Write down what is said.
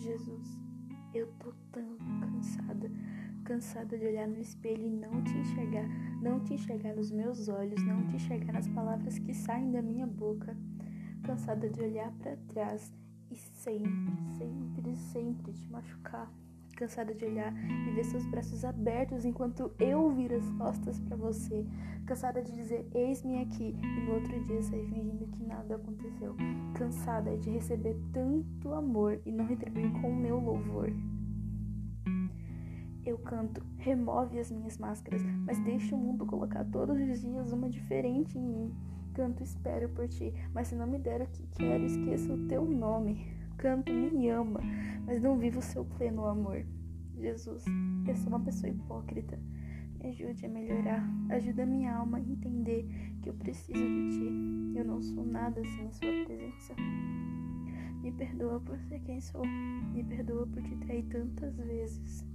Jesus, eu tô tão cansada, cansada de olhar no espelho e não te enxergar, não te enxergar nos meus olhos, não te enxergar nas palavras que saem da minha boca, cansada de olhar para trás e sempre, sempre, sempre te machucar. Cansada de olhar e ver seus braços abertos enquanto eu viro as costas para você. Cansada de dizer eis-me aqui e no outro dia sair fingindo que nada aconteceu. Cansada de receber tanto amor e não retribuir com o meu louvor. Eu canto, remove as minhas máscaras, mas deixe o mundo colocar todos os dias uma diferente em mim. Canto, espero por ti, mas se não me der o que quero, esqueça o teu nome. Canto, me ama, mas não vivo o seu pleno amor. Jesus, eu sou uma pessoa hipócrita. Me ajude a melhorar. Ajuda minha alma a entender que eu preciso de ti. Eu não sou nada sem a sua presença. Me perdoa por ser quem sou. Me perdoa por te trair tantas vezes.